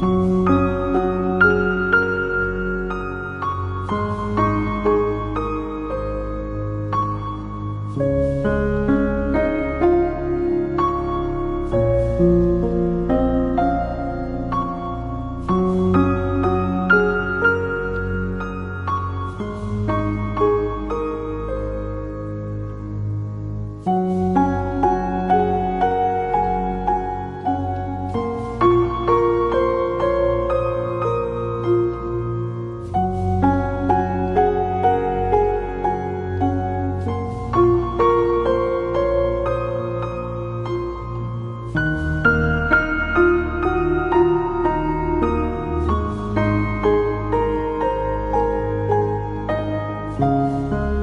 Música Música